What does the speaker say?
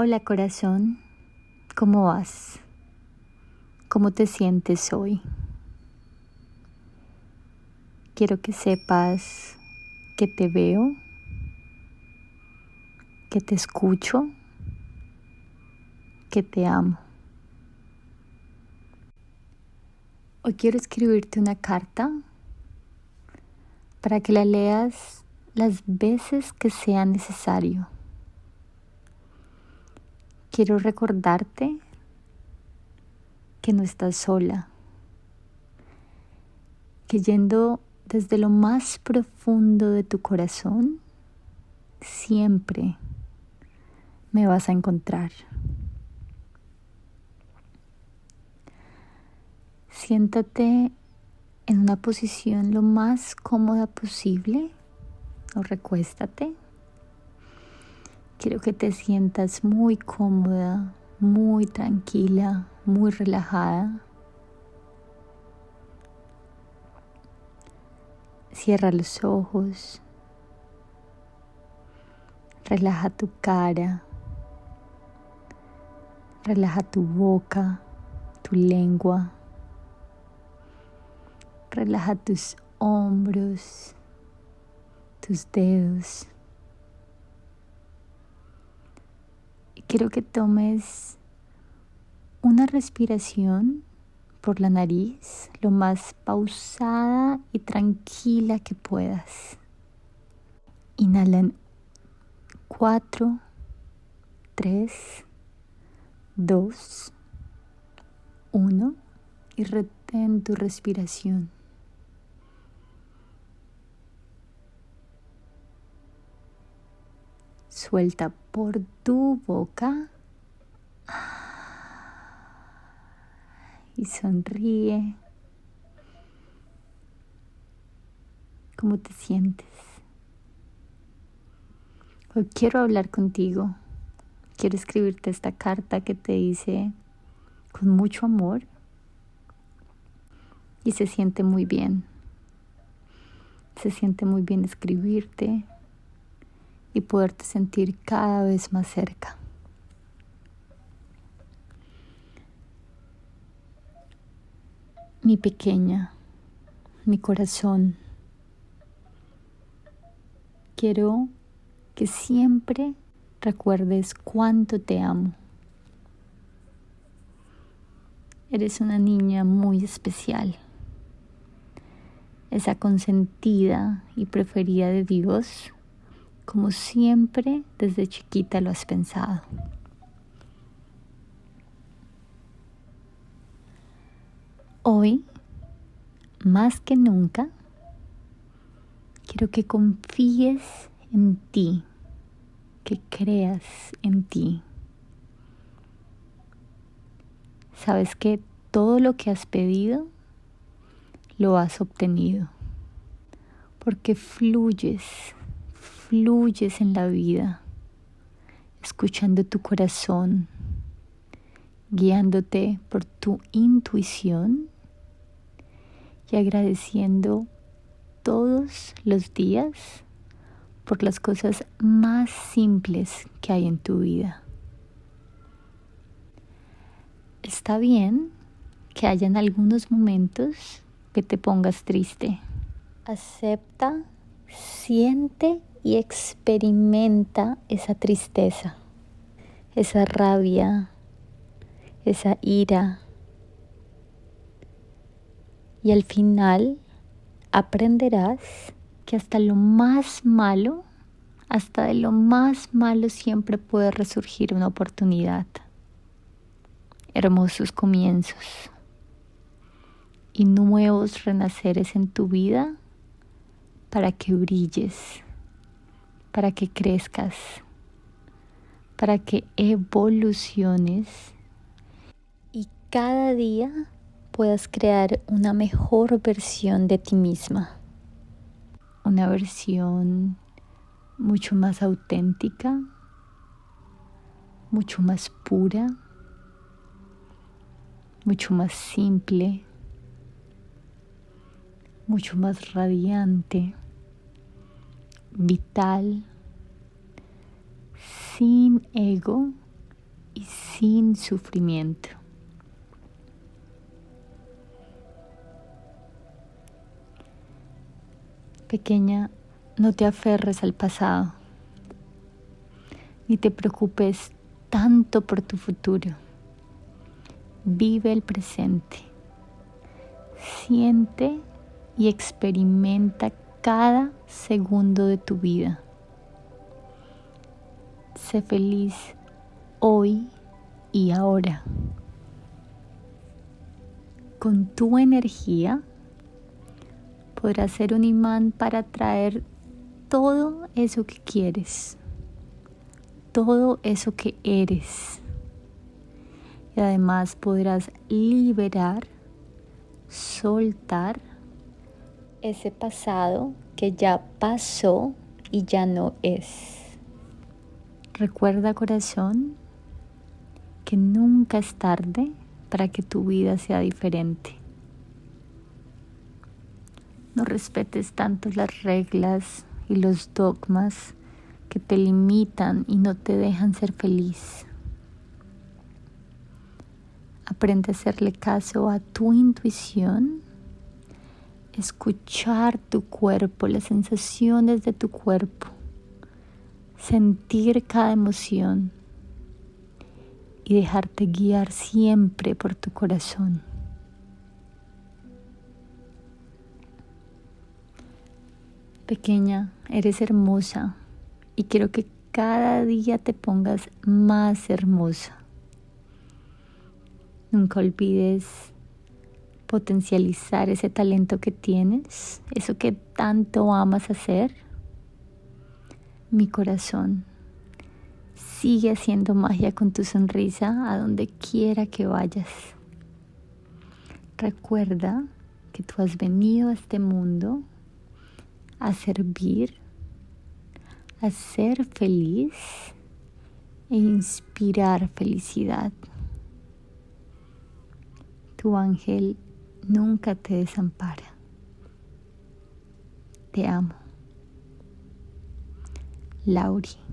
Hola corazón, ¿cómo vas? ¿Cómo te sientes hoy? Quiero que sepas que te veo, que te escucho, que te amo. Hoy quiero escribirte una carta para que la leas las veces que sea necesario quiero recordarte que no estás sola, que yendo desde lo más profundo de tu corazón, siempre me vas a encontrar. Siéntate en una posición lo más cómoda posible o recuéstate. Quiero que te sientas muy cómoda, muy tranquila, muy relajada. Cierra los ojos. Relaja tu cara. Relaja tu boca, tu lengua. Relaja tus hombros, tus dedos. Quiero que tomes una respiración por la nariz lo más pausada y tranquila que puedas. Inhala en 4, 3, 2, 1 y retén tu respiración. Suelta por tu boca y sonríe. ¿Cómo te sientes? Hoy quiero hablar contigo. Quiero escribirte esta carta que te dice con mucho amor y se siente muy bien. Se siente muy bien escribirte, y poderte sentir cada vez más cerca. Mi pequeña, mi corazón, quiero que siempre recuerdes cuánto te amo. Eres una niña muy especial, esa consentida y preferida de Dios como siempre desde chiquita lo has pensado. Hoy, más que nunca, quiero que confíes en ti, que creas en ti. Sabes que todo lo que has pedido lo has obtenido, porque fluyes fluyes en la vida, escuchando tu corazón, guiándote por tu intuición y agradeciendo todos los días por las cosas más simples que hay en tu vida. Está bien que hayan algunos momentos que te pongas triste. Acepta, siente y experimenta esa tristeza, esa rabia, esa ira. Y al final aprenderás que hasta lo más malo, hasta de lo más malo siempre puede resurgir una oportunidad. Hermosos comienzos y nuevos renaceres en tu vida para que brilles para que crezcas, para que evoluciones y cada día puedas crear una mejor versión de ti misma, una versión mucho más auténtica, mucho más pura, mucho más simple, mucho más radiante vital, sin ego sin sufrimiento. Pequeña, no te aferres al pasado, ni te preocupes tanto por tu futuro. Vive el presente. Siente y experimenta cada segundo de tu vida. Sé feliz hoy y ahora. Con tu energía podrás ser un imán para traer todo eso que quieres, todo eso que eres. Y además podrás liberar, soltar ese pasado que ya pasó y ya no es. Recuerda corazón que nunca es tarde para que tu vida sea diferente. No respetes tanto las reglas y los dogmas que te limitan y no te dejan ser feliz. Aprende a hacerle caso a tu intuición, escuchar tu cuerpo, las sensaciones de tu cuerpo, sentir cada emoción y dejarte guiar siempre por tu corazón. Pequeña, eres hermosa y quiero que cada día te pongas más hermosa. Nunca olvides potencializar ese talento que tienes, eso que tanto amas hacer. Mi corazón Sigue haciendo magia con tu sonrisa a donde quiera que vayas. Recuerda que tú has venido a este mundo a servir, a ser feliz e inspirar felicidad. Tu ángel nunca te desampara. Te amo. Lauri.